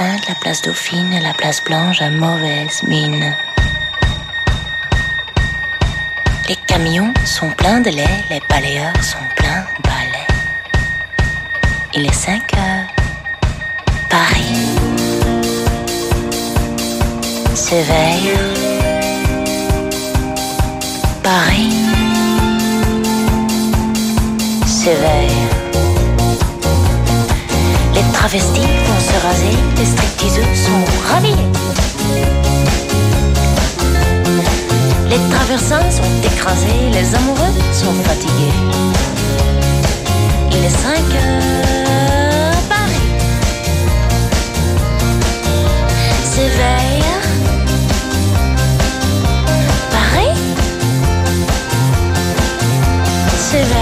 la place Dauphine la place Blanche à mauvaise mine. Les camions sont pleins de lait, les balayeurs sont pleins de balais. Il est 5 heures. Paris s'éveille. Paris s'éveille. Les travestis vont se raser, les stripteaseux sont ravis. Les traversins sont écrasés, les amoureux sont fatigués. Il est 5 heures, Paris s'éveille. Paris s'éveille.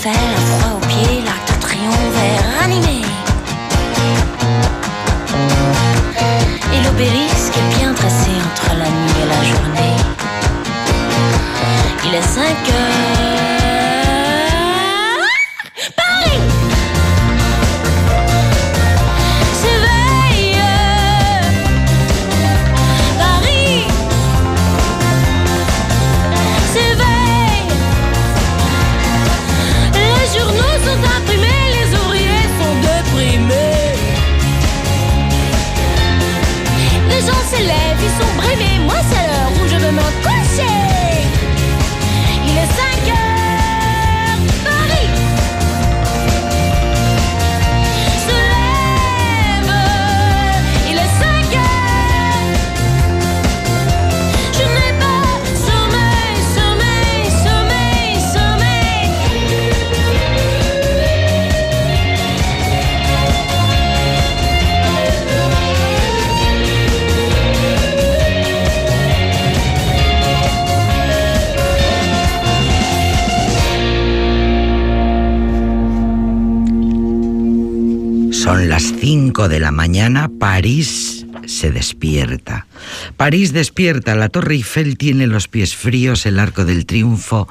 fell off mañana, París se despierta. París despierta, la Torre Eiffel tiene los pies fríos, el Arco del Triunfo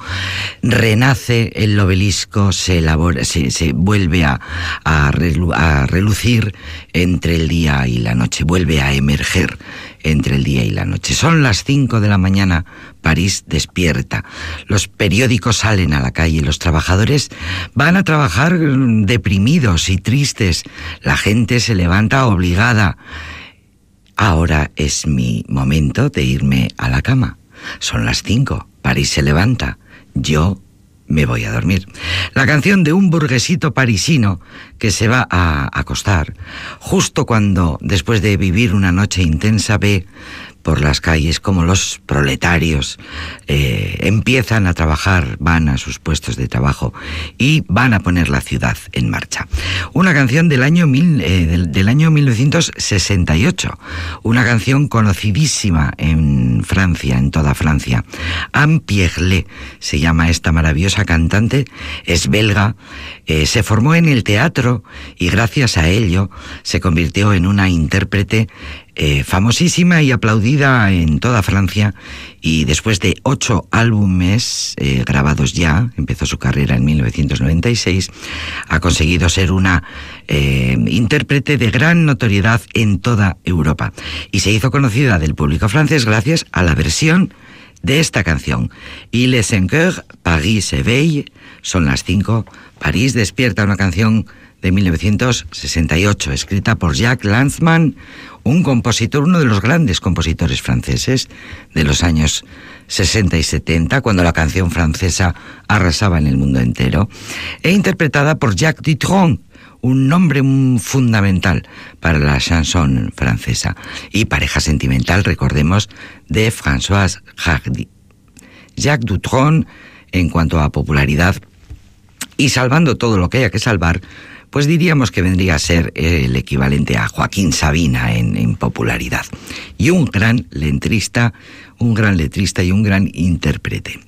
renace, el obelisco se, elabora, se, vuelve a, a, relu- a relucir entre el día y la noche, vuelve a emerger entre el día y la noche. Son las 5 de la mañana, París despierta. Los periódicos salen a la calle, los trabajadores van a trabajar deprimidos y tristes. La gente se levanta obligada. Ahora es mi momento de irme a la cama. Son las 5. París se levanta. Yo me voy a dormir. La canción de un burguesito parisino que se va a acostar justo cuando, después de vivir una noche intensa, ve por las calles, como los proletarios eh, empiezan a trabajar, van a sus puestos de trabajo y van a poner la ciudad en marcha. Una canción del año, eh, del, del año 1968, una canción conocidísima en Francia, en toda Francia. Anne Pierlet se llama esta maravillosa cantante, es belga, eh, se formó en el teatro y gracias a ello se convirtió en una intérprete eh, famosísima y aplaudida en toda Francia y después de ocho álbumes eh, grabados ya, empezó su carrera en 1996, ha conseguido ser una intérprete de gran notoriedad en toda Europa y se hizo conocida del público francés gracias a la versión de esta canción. Y les cinq Paris se veille, son las cinco París despierta, una canción de 1968, escrita por Jacques Lanzmann, un compositor, uno de los grandes compositores franceses de los años 60 y 70, cuando la canción francesa arrasaba en el mundo entero, e interpretada por Jacques Dutronc, un nombre fundamental para la chanson francesa y pareja sentimental, recordemos, de Françoise Hardy. Jacques Dutronc, en cuanto a popularidad, y salvando todo lo que haya que salvar, pues diríamos que vendría a ser el equivalente a Joaquín Sabina en, popularidad. Y un gran letrista, un gran letrista y un gran intérprete.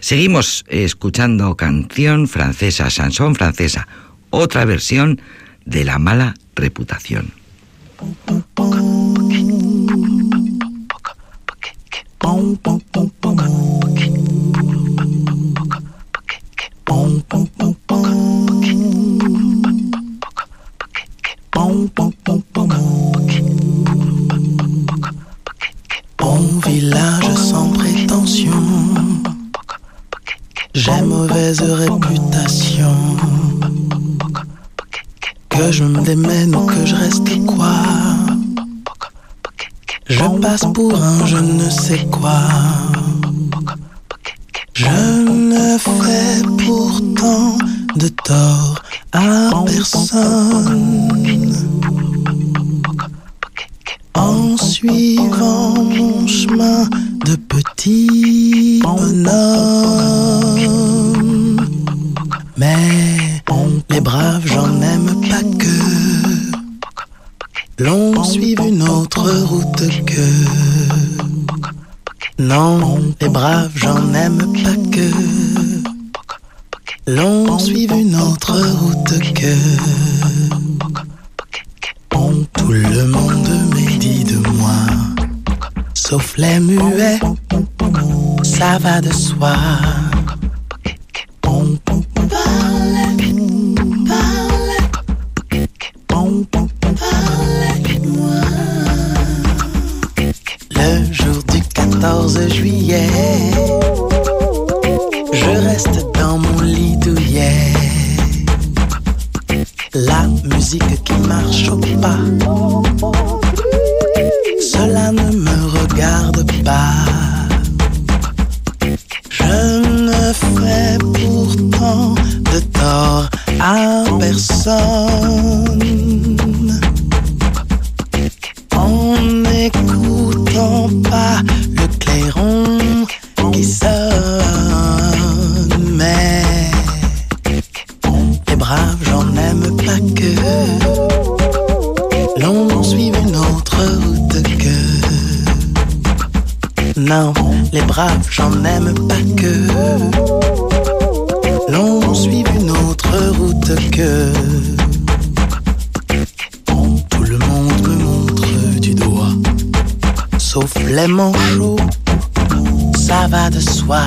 Seguimos escuchando canción francesa, chanson francesa, otra versión de la mala reputación. Bon village sans prétention, j'ai mauvaise réputation. Que je me démène ou que je reste quoi, je passe pour un je ne sais quoi. Je ne fais pourtant de tort à personne en suivant mon chemin de petit bonhomme. Mais les braves, j'en aime pas que l'on suive une autre route que. Non, les braves, j'en aime pas que l'on suive une autre route que. Tout le monde me dit de moi, sauf les muets, ça va de soi. Sauf les manchots, ça va de soi.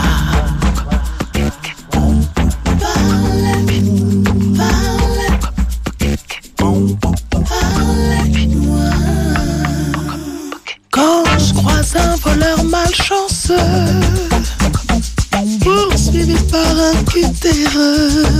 Quand je croise un voleur malchanceux, poursuivi par un cutéreux,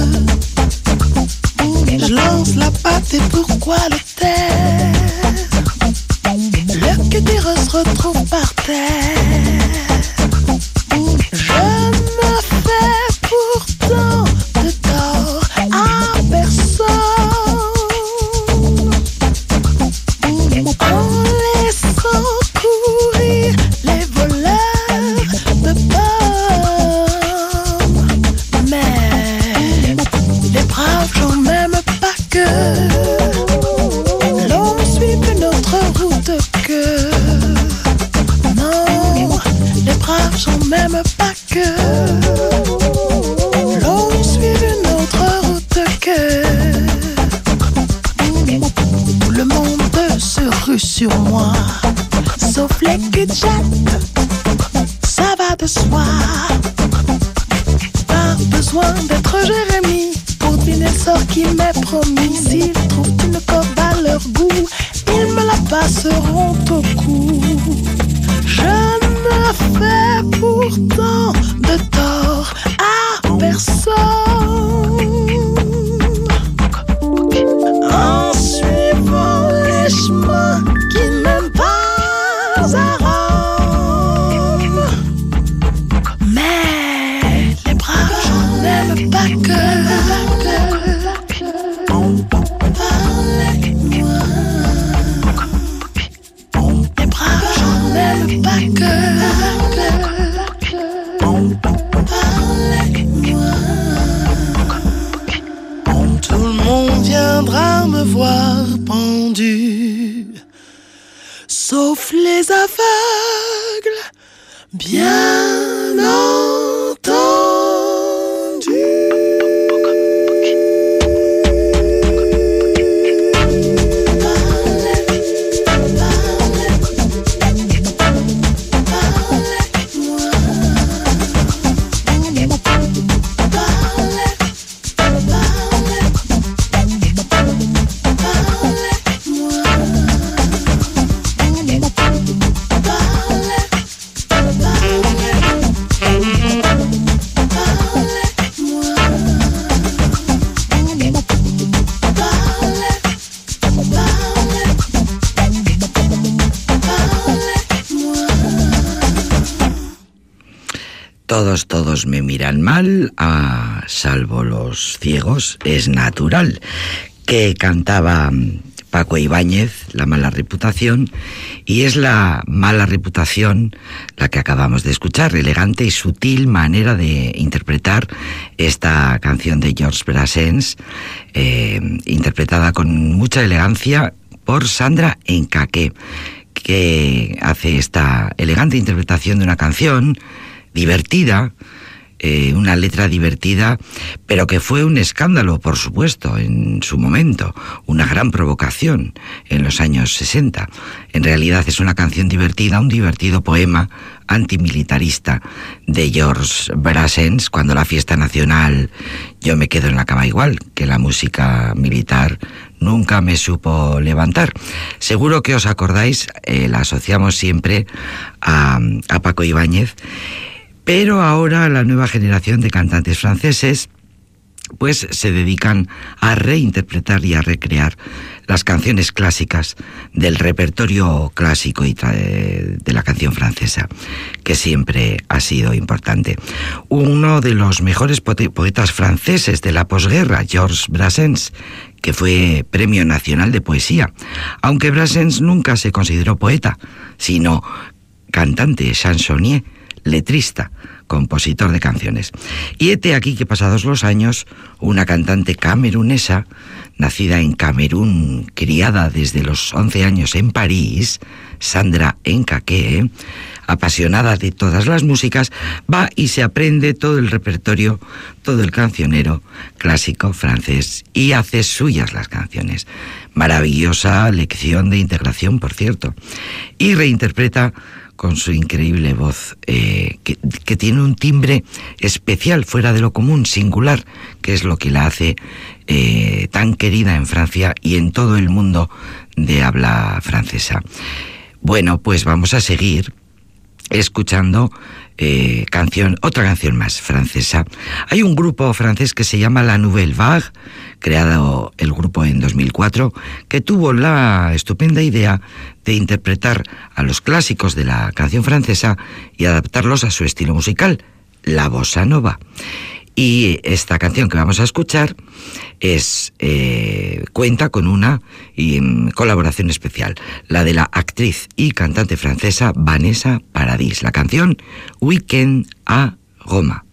Me miran mal, a salvo los ciegos, es natural. Que cantaba Paco Ibáñez, La mala reputación, y es la mala reputación la que acabamos de escuchar, elegante y sutil manera de interpretar esta canción de George Brassens, eh, interpretada con mucha elegancia por Sandra Encaque, que hace esta elegante interpretación de una canción divertida, eh, una letra divertida, pero que fue un escándalo, por supuesto, en su momento, una gran provocación en los años 60. En realidad es una canción divertida, un divertido poema antimilitarista de George Brassens, cuando la fiesta nacional yo me quedo en la cama igual, que la música militar nunca me supo levantar. Seguro que os acordáis, eh, la asociamos siempre a, a Paco Ibáñez, pero ahora la nueva generación de cantantes franceses pues se dedican a reinterpretar y a recrear las canciones clásicas del repertorio clásico y de la canción francesa, que siempre ha sido importante. Uno de los mejores poetas franceses de la posguerra, Georges Brassens, que fue Premio Nacional de Poesía, aunque Brassens nunca se consideró poeta, sino cantante, chansonnier, letrista, compositor de canciones. Y hete aquí que pasados los años, una cantante camerunesa, nacida en Camerún, criada desde los 11 años en París, Sandra Encaque, apasionada de todas las músicas, va y se aprende todo el repertorio, todo el cancionero clásico francés y hace suyas las canciones. Maravillosa lección de integración, por cierto. Y reinterpreta con su increíble voz, eh, que, tiene un timbre especial, fuera de lo común, singular, que es lo que la hace eh, tan querida en Francia y en todo el mundo de habla francesa. Bueno, pues vamos a seguir escuchando eh, canción, otra canción más francesa. Hay un grupo francés que se llama La Nouvelle Vague, creado el grupo en 2004, que tuvo la estupenda idea de interpretar a los clásicos de la canción francesa y adaptarlos a su estilo musical, la bossa nova. Y esta canción que vamos a escuchar es eh, cuenta con una um, colaboración especial, la de la actriz y cantante francesa Vanessa Paradis. La canción Weekend a Roma.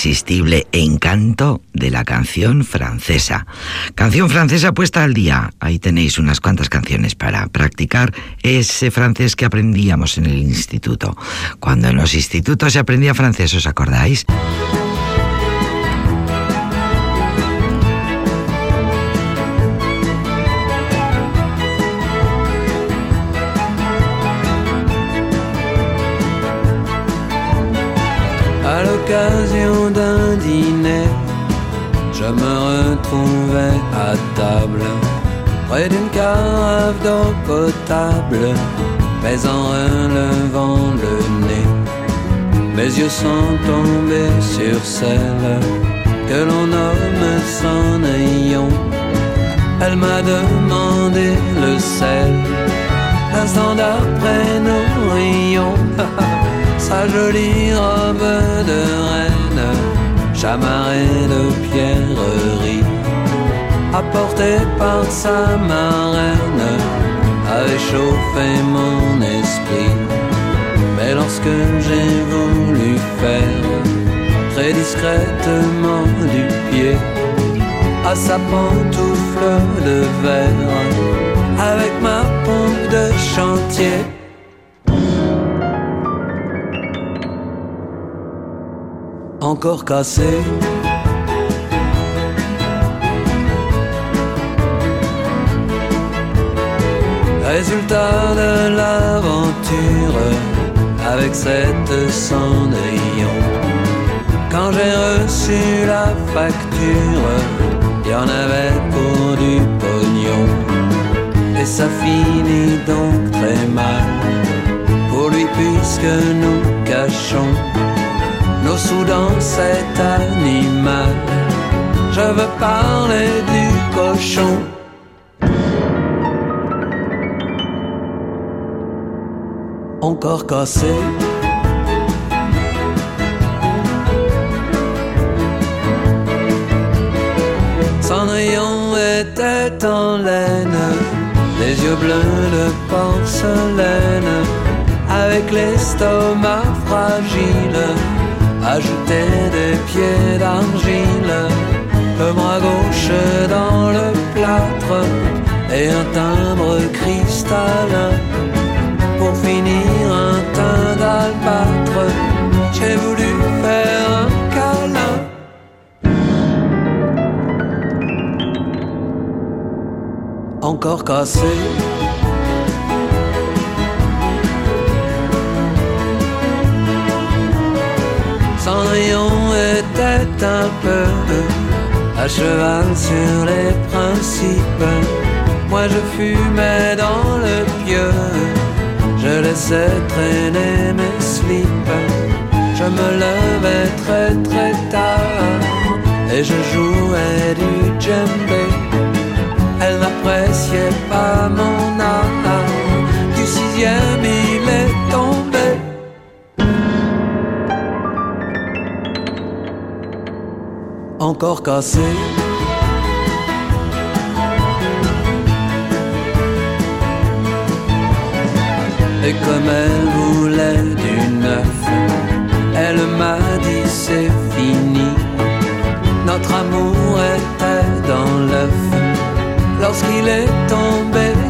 Irresistible encanto de la canción francesa. Canción francesa puesta al día. Ahí tenéis unas cuantas canciones para practicar ese francés que aprendíamos en el instituto. Cuando en los institutos se aprendía francés, ¿os acordáis? Mais en relevant le nez, mes yeux sont tombés sur celle que l'on nomme Cendrillon. Elle m'a demandé le sel, l'instant d'après nos rayons. sa jolie robe de reine, chamarrée de pierreries, apportée par sa marraine, avait chauffé mon esprit. Mais lorsque j'ai voulu faire très discrètement du pied à sa pantoufle de verre, avec ma pompe de chantier, encore cassé. Résultat de l'aventure avec cette cendrillon. Quand j'ai reçu la facture, il y en avait pour du pognon. Et ça finit donc très mal pour lui puisque nous cachons nos sous dans cet animal. Je veux parler du cochon. Encore cassé. Cendrillon était en laine, les yeux bleus de porcelaine, avec l'estomac fragile ajouter des pieds d'argile, le bras gauche dans le plâtre et un timbre cristallin. Pour finir un teint d'albâtre, j'ai voulu faire un câlin. Encore cassé. Cendrillon était un peu à cheval sur les principes. Moi je fumais dans le pieu, je laissais traîner mes slips. Je me levais très très tard et je jouais du djembé. Elle n'appréciait pas mon art. Du sixième il est tombé. encore cassé. Et comme elle voulait du neuf, elle m'a dit c'est fini. Notre amour était dans l'œuf lorsqu'il est tombé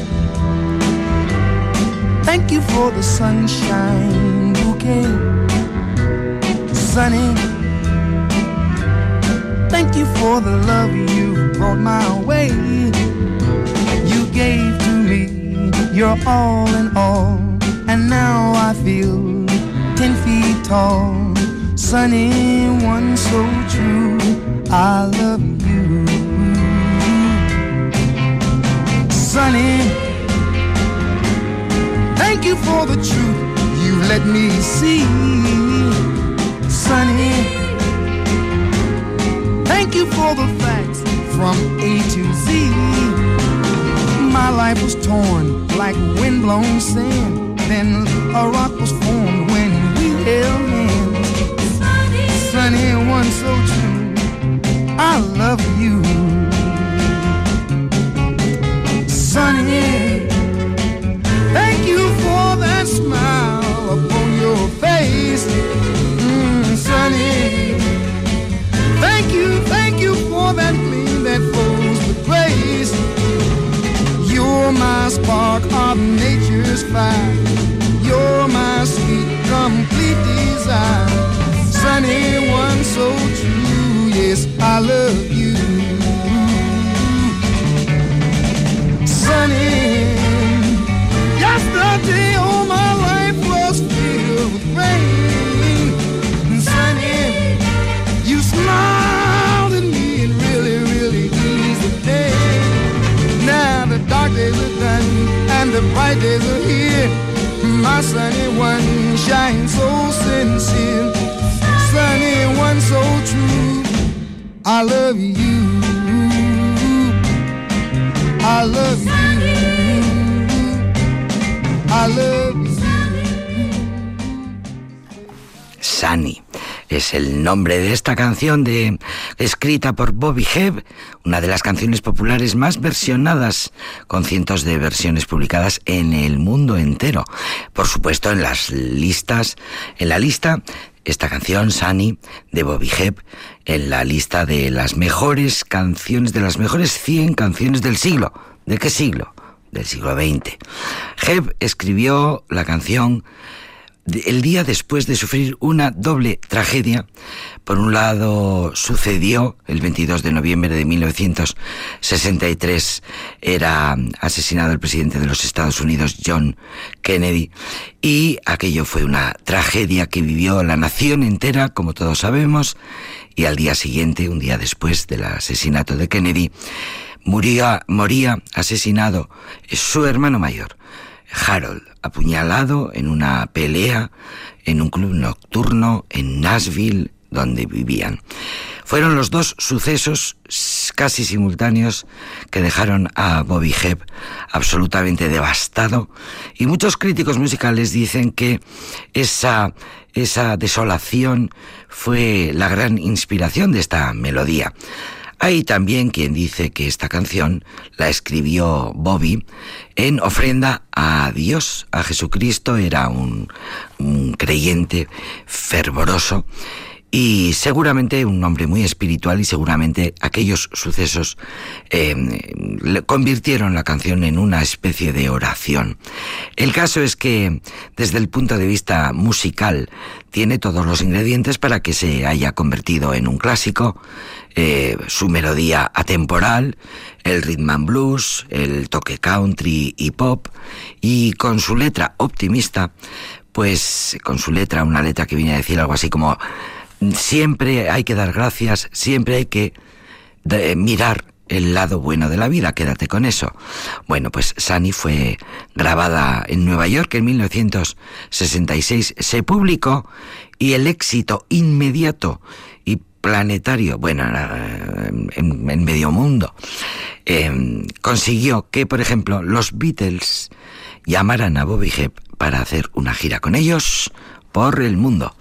Thank you for the sunshine you bouquet. Sunny. Thank you for the love you brought my way. You gave to me your all in all, and now I feel ten feet tall. Sunny, one so true. I love you. sunny. Thank you for the truth you let me see, sunny. Thank you for the facts from A to Z. My life was torn like windblown sand. Then a rock was formed when we held hands. Sunny, one so true. I love you. Spark of nature's fire. You're my sweet, complete desire. Sunny one, so true. Yes, I love bright days are here. My sunny one shines so sincere, sunny one so true. I love you. I love you. I love you. Sunny es el nombre de esta canción de, escrita por Bobby Hebb, una de las canciones populares más versionadas, con cientos de versiones publicadas en el mundo entero. Por supuesto, en las listas, en la lista, esta canción, Sunny, de Bobby Hebb, en la lista de las mejores canciones, de las mejores 100 canciones del siglo. ¿De qué siglo? Del siglo XX. Hebb escribió la canción el día después de sufrir una doble tragedia. Por un lado, sucedió el 22 de noviembre de 1963, era asesinado el presidente de los Estados Unidos, John Kennedy, y aquello fue una tragedia que vivió la nación entera, como todos sabemos, y al día siguiente, un día después del asesinato de Kennedy, moría, moría asesinado su hermano mayor, Harold, apuñalado en una pelea en un club nocturno en Nashville, donde vivían. Fueron los dos sucesos casi simultáneos que dejaron a Bobby Hebb absolutamente devastado y muchos críticos musicales dicen que esa, esa desolación fue la gran inspiración de esta melodía. Hay también quien dice que esta canción la escribió Bobby en ofrenda a Dios, a Jesucristo, era un, creyente fervoroso y seguramente un hombre muy espiritual y seguramente aquellos sucesos eh, convirtieron la canción en una especie de oración. El caso es que desde el punto de vista musical tiene todos los ingredientes para que se haya convertido en un clásico, eh, su melodía atemporal, el rhythm and blues, el toque country y pop, y con su letra optimista, pues con su letra, una letra que viene a decir algo así como siempre hay que dar gracias, siempre hay que mirar el lado bueno de la vida, quédate con eso. Bueno, pues Sunny fue grabada en Nueva York en 1966, se publicó y el éxito inmediato y planetario, bueno, en, medio mundo, em, consiguió que, por ejemplo, los Beatles llamaran a Bobby Hebb para hacer una gira con ellos por el mundo.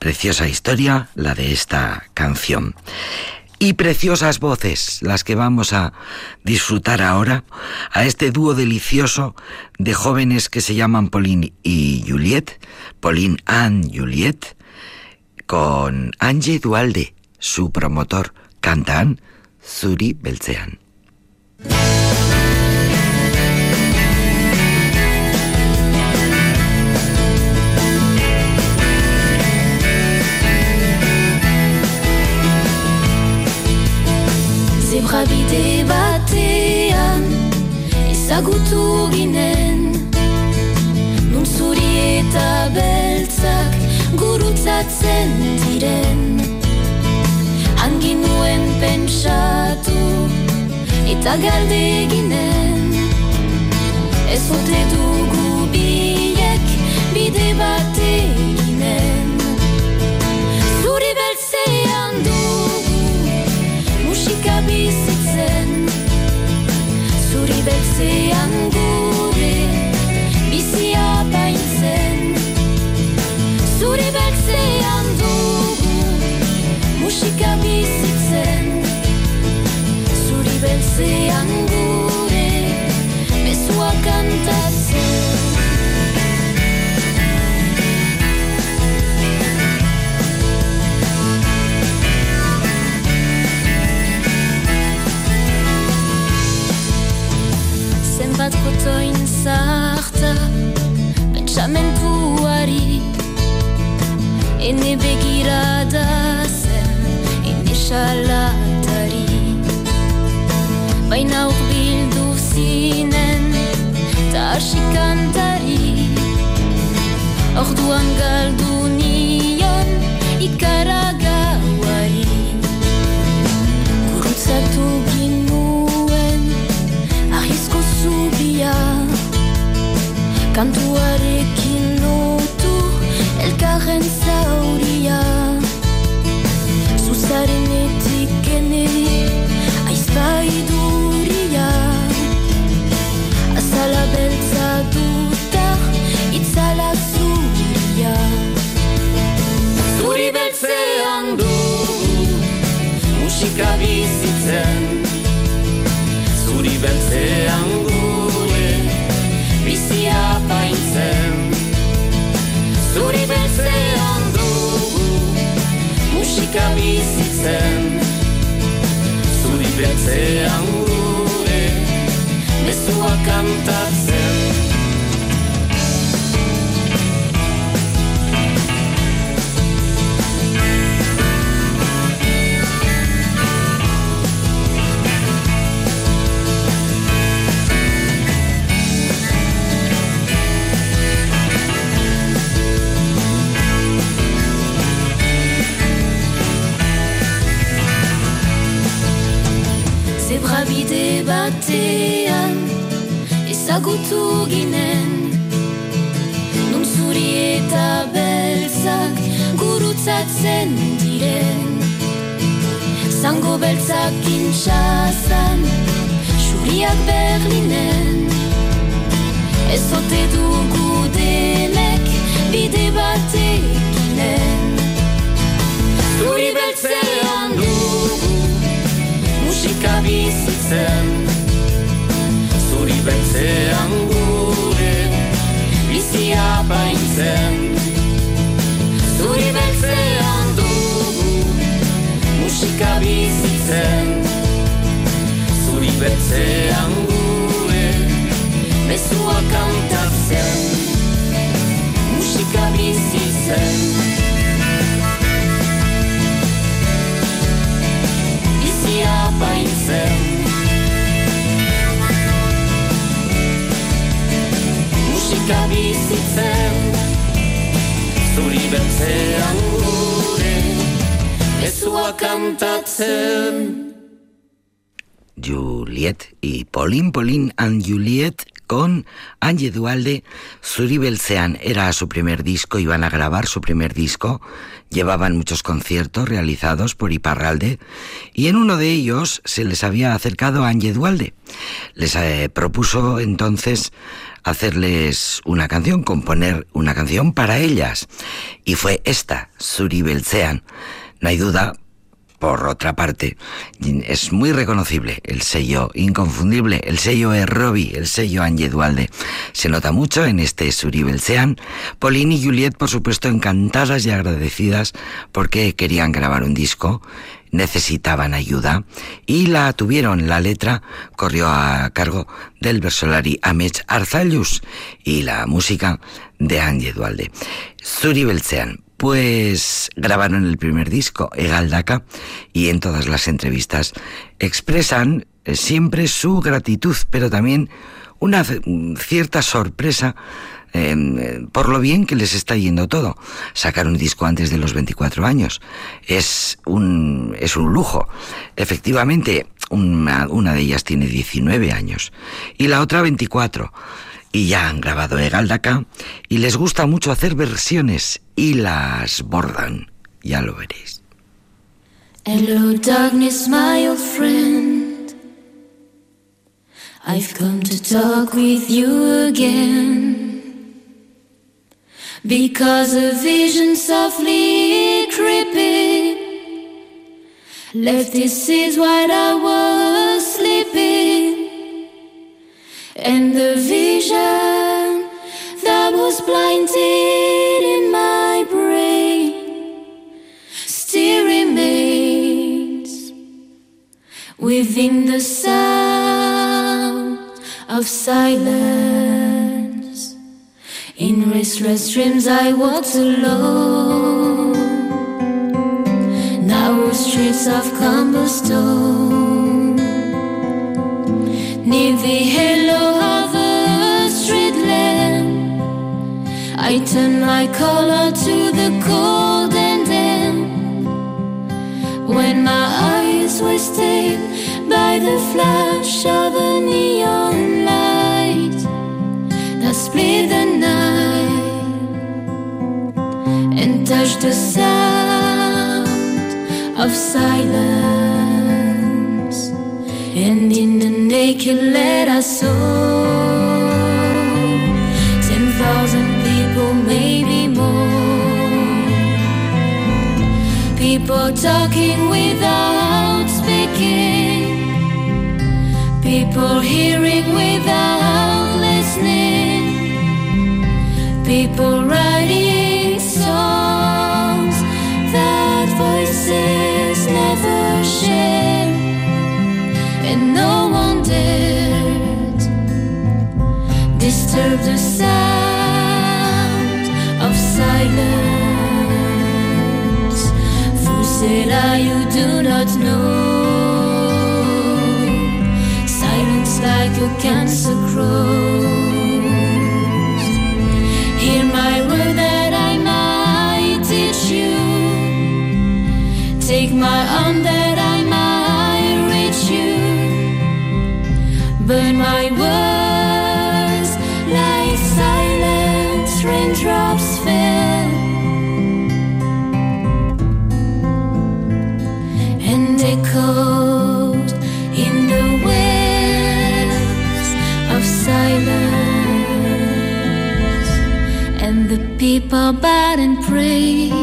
Preciosa historia la de esta canción. Y preciosas voces las que vamos a disfrutar ahora a este dúo delicioso de jóvenes que se llaman Pauline y Juliet, Pauline and Juliet, con Angie Dualde, su promotor, cantan Zuri Belzean. Zebrabide batean ezagutu ginen. Nun zuri eta beltzak gurutzatzen diren. Hangin nuen pentsatu eta galde ginen. Ez ote dugu biek bide bate bizitzen. Zuri beltzean zoin zartza Pentsamentuari Ene begira da zen Ene xalatari Baina hor bildu zinen Ta asikantari Orduan galdu Kantuarekin lotu Elkarren zauria. Zuzarenetik ene Aizpaiduria Azala beltza dutar Itzala zuria. Zuri beltzean du Musika bizitzen. Zuri beltzean gure Zean gure Mezua kanta batean ezagutu ginen. Nun zuri eta beltzak gurutzatzen diren. Zango beltzak intxazan, xuriak berlinen. Ez ote dugu denek bide batekinen Zuri beltzean dugu Musika bizitzen beltzean gure Bizia paintzen Zuri beltzean dugu Musika bizitzen. Zuri beltzean gure Mezua kantatzen. Musika bizitzen. Bizia paintzen Kantatzen Juliet y Pauline, Pauline and Juliet con Angie Dualde. Zuri Beltzean era su primer disco, iban a grabar su primer disco, llevaban muchos conciertos realizados por Iparralde y en uno de ellos se les había acercado Angie Dualde. Les eh, propuso entonces hacerles una canción, componer una canción para ellas y fue esta, Zuri Beltzean. No hay duda, por otra parte, es muy reconocible el sello inconfundible, el sello Errobi, el sello Angie Dualde. Se nota mucho en este Suribelsean. Pauline y Juliet, por supuesto, encantadas y agradecidas porque querían grabar un disco, necesitaban ayuda y la tuvieron. La letra corrió a cargo del versolari Amech Arzallus y la música de Angie Dualde. Suribelsean, pues grabaron el primer disco, Egaldaka, y en todas las entrevistas expresan siempre su gratitud, pero también una cierta sorpresa eh, por lo bien que les está yendo todo. Sacar un disco antes de los 24 años es un, es un lujo. Efectivamente, una, de ellas tiene 19 años y la otra 24 y ya han grabado Egaldaka y les gusta mucho hacer versiones y las bordan. Ya lo veréis. Hello, darkness, my old friend. I've come to talk with you again. Because a vision softly creeping left this seeds while I was sleeping. And the vision that was blinded in my brain still remains within the sound of silence. In restless dreams, I walked alone. Narrow streets of cobblestone. Near the halo of a street lamp, I turned my collar to the cold and damp. When my eyes were stained by the flash of a neon light that split the night and touched the sound of silence. And in the naked light, I saw ten thousand people, maybe more. People talking without speaking. People hearing without listening. People writing disturb the sound of silence. Fusela, ah, you do not know. Silence like a cancer grows. Hear my word that I might teach you. Take my arm that I might reach you. But my words, paper bed and pray.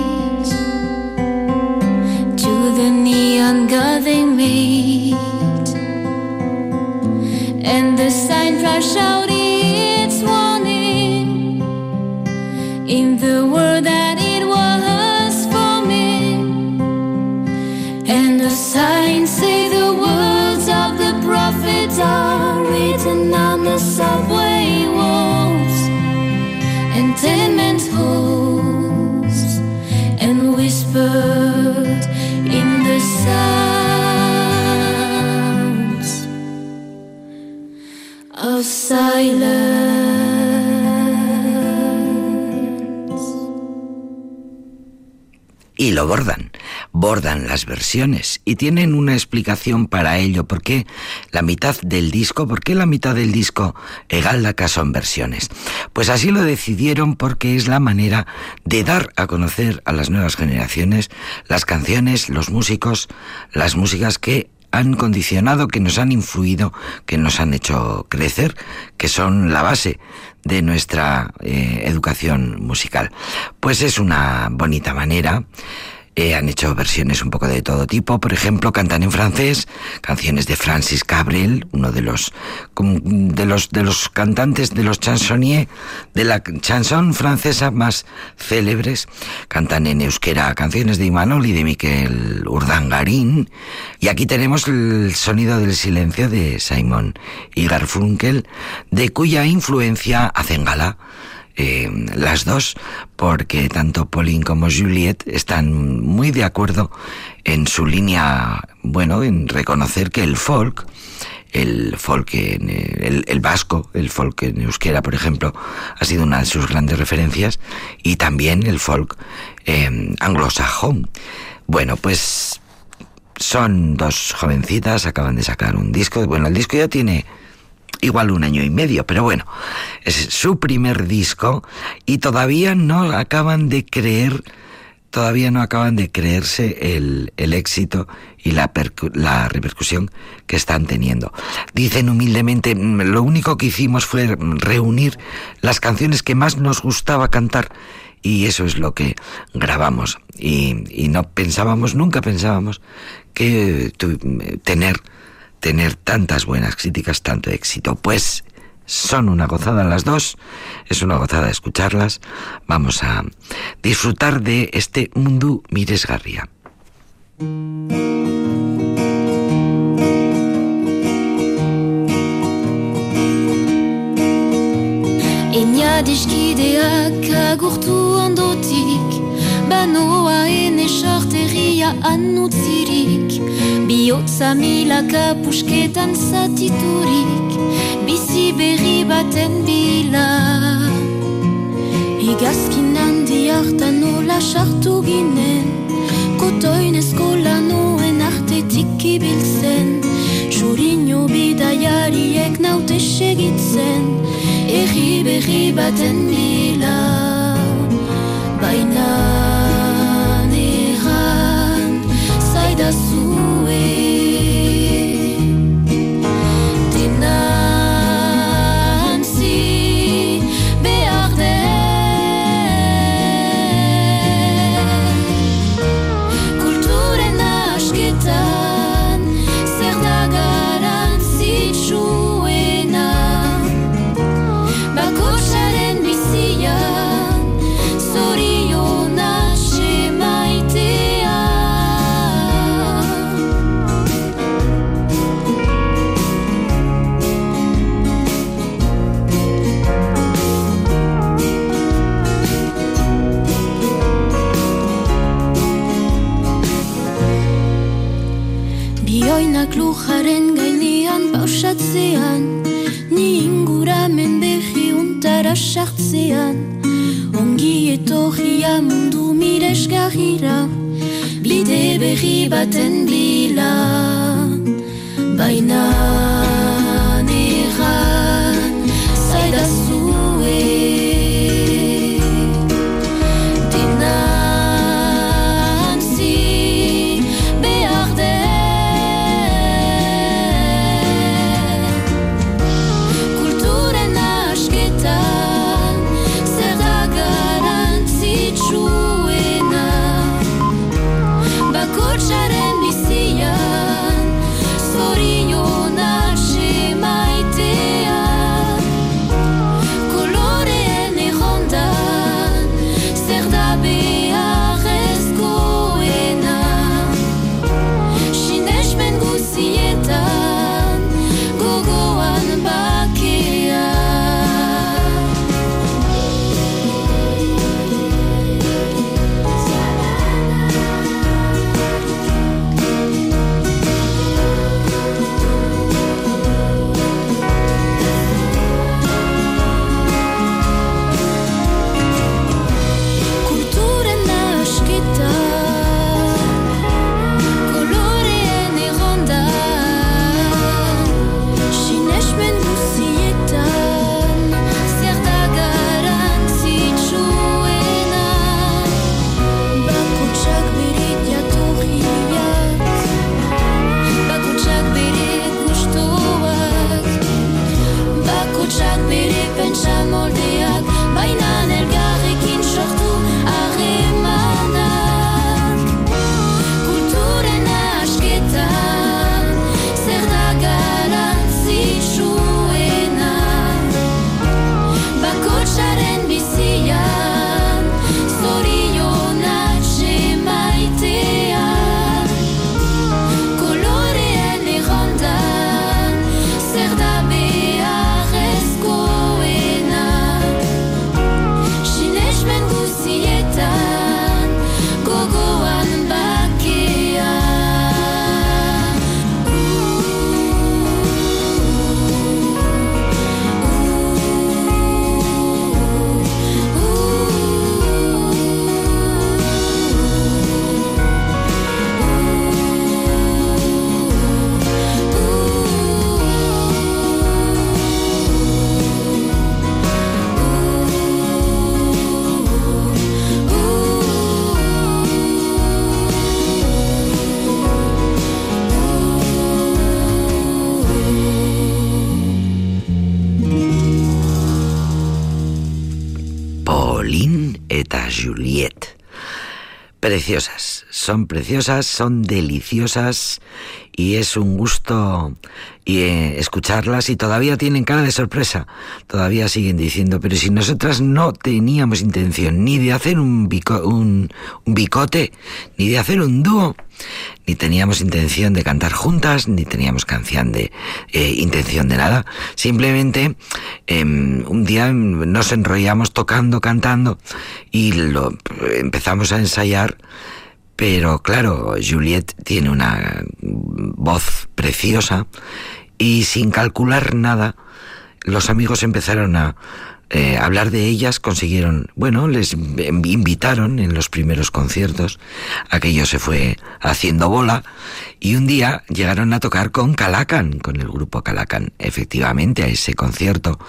Lo bordan. Bordan las versiones y tienen una explicación para ello. ¿Por qué la mitad del disco? ¿Por qué la mitad del disco Egaldaca son versiones? Pues así lo decidieron porque es la manera de dar a conocer a las nuevas generaciones las canciones, los músicos, las músicas que han condicionado, que nos han influido, que nos han hecho crecer, que son la base de nuestra eh, educación musical. Pues es una bonita manera. Eh, han hecho versiones un poco de todo tipo. Por ejemplo, cantan en francés canciones de Francis Cabrel, uno de los de los de los cantantes de los chansonniers de la chanson francesa más célebres. Cantan en euskera canciones de Imanol y de Miquel Urdangarín. Y aquí tenemos el sonido del silencio de Simon y Garfunkel, de cuya influencia hacen gala eh, las dos, porque tanto Pauline como Juliet están muy de acuerdo en su línea, bueno, en reconocer que el folk, el folk en el, el, vasco, el folk en euskera, por ejemplo, ha sido una de sus grandes referencias, y también el folk eh, anglosajón. Bueno, pues son dos jovencitas, acaban de sacar un disco. Bueno, el disco ya tiene igual un año y medio, pero bueno, es su primer disco y todavía no acaban de creer, todavía no acaban de creerse el, el éxito y la, la repercusión que están teniendo. Dicen humildemente, lo único que hicimos fue reunir las canciones que más nos gustaba cantar y eso es lo que grabamos y, y no pensábamos, nunca pensábamos que tener tener tantas buenas críticas, tanto éxito. Pues son una gozada las dos, es una gozada escucharlas. Vamos a disfrutar de este Mundu Mires Garría. planoa ene sorteria anutzirik Biotza milaka pusketan zatiturik Bizi berri baten bila. Igazkin handi hartan nola sartu ginen Kotoin eskola nuen artetik ibiltzen Txurino bidaiariek naute segitzen Erri berri baten bila. Baina Jesus. son preciosas, son deliciosas y es un gusto y, eh, escucharlas y todavía tienen cara de sorpresa. Todavía siguen diciendo, pero si nosotras no teníamos intención ni de hacer un, bico, un, bicote, ni de hacer un dúo, ni teníamos intención de cantar juntas, ni teníamos canción de eh, intención de nada. Simplemente em, un día nos enrollamos tocando, cantando y lo empezamos a ensayar pero claro, Juliette tiene una voz preciosa y sin calcular nada, los amigos empezaron a eh, hablar de ellas, consiguieron, bueno, les invitaron en los primeros conciertos, aquello se fue haciendo bola y un día llegaron a tocar con Calacan, con el grupo Calacan, efectivamente a ese concierto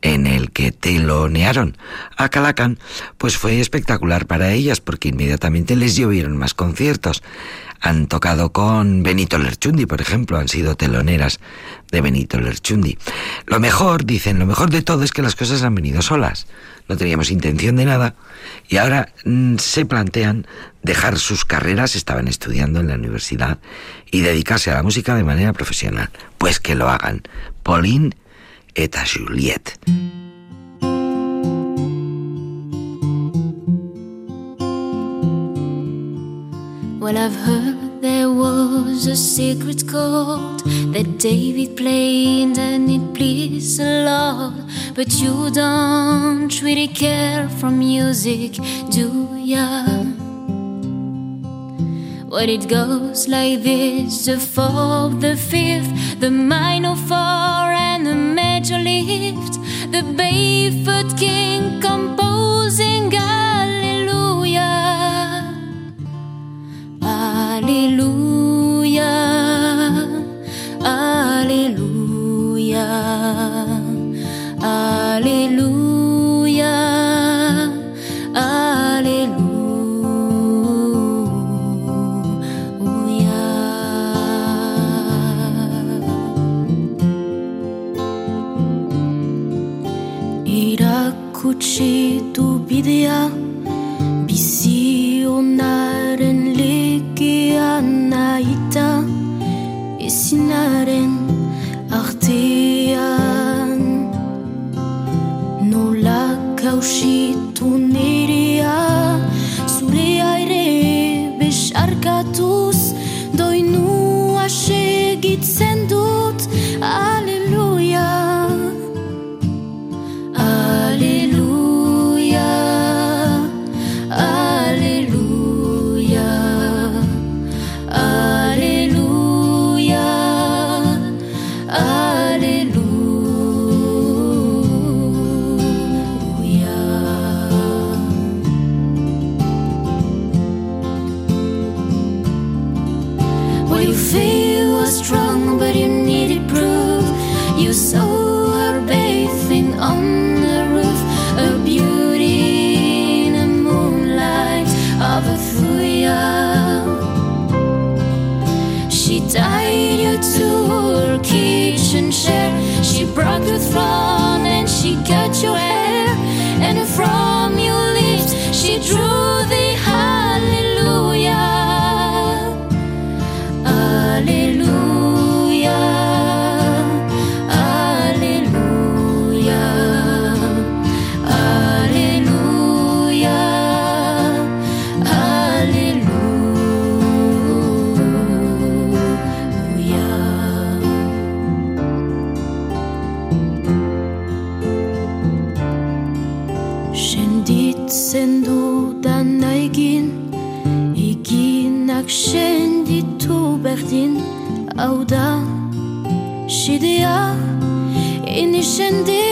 en el que telonearon a Calacan, pues fue espectacular para ellas porque inmediatamente les llovieron más conciertos. Han tocado con Benito Lerchundi, por ejemplo, han sido teloneras de Benito Lerchundi. Lo mejor, dicen, lo mejor de todo es que las cosas han venido solas. No teníamos intención de nada y ahora mm, se plantean dejar sus carreras, estaban estudiando en la universidad, y dedicarse a la música de manera profesional. Pues que lo hagan. Pauline et a Juliette. There was a secret chord that David played and it pleased a lot. But you don't really care for music, do ya? Well, it goes like this the fourth, the fifth, the minor four, and the major lift. The barefoot king composing Hallelujah. Alleluia, alleluia, alleluia, alleluia. Irakutsi tu bidea. Oda, shidia, ini chende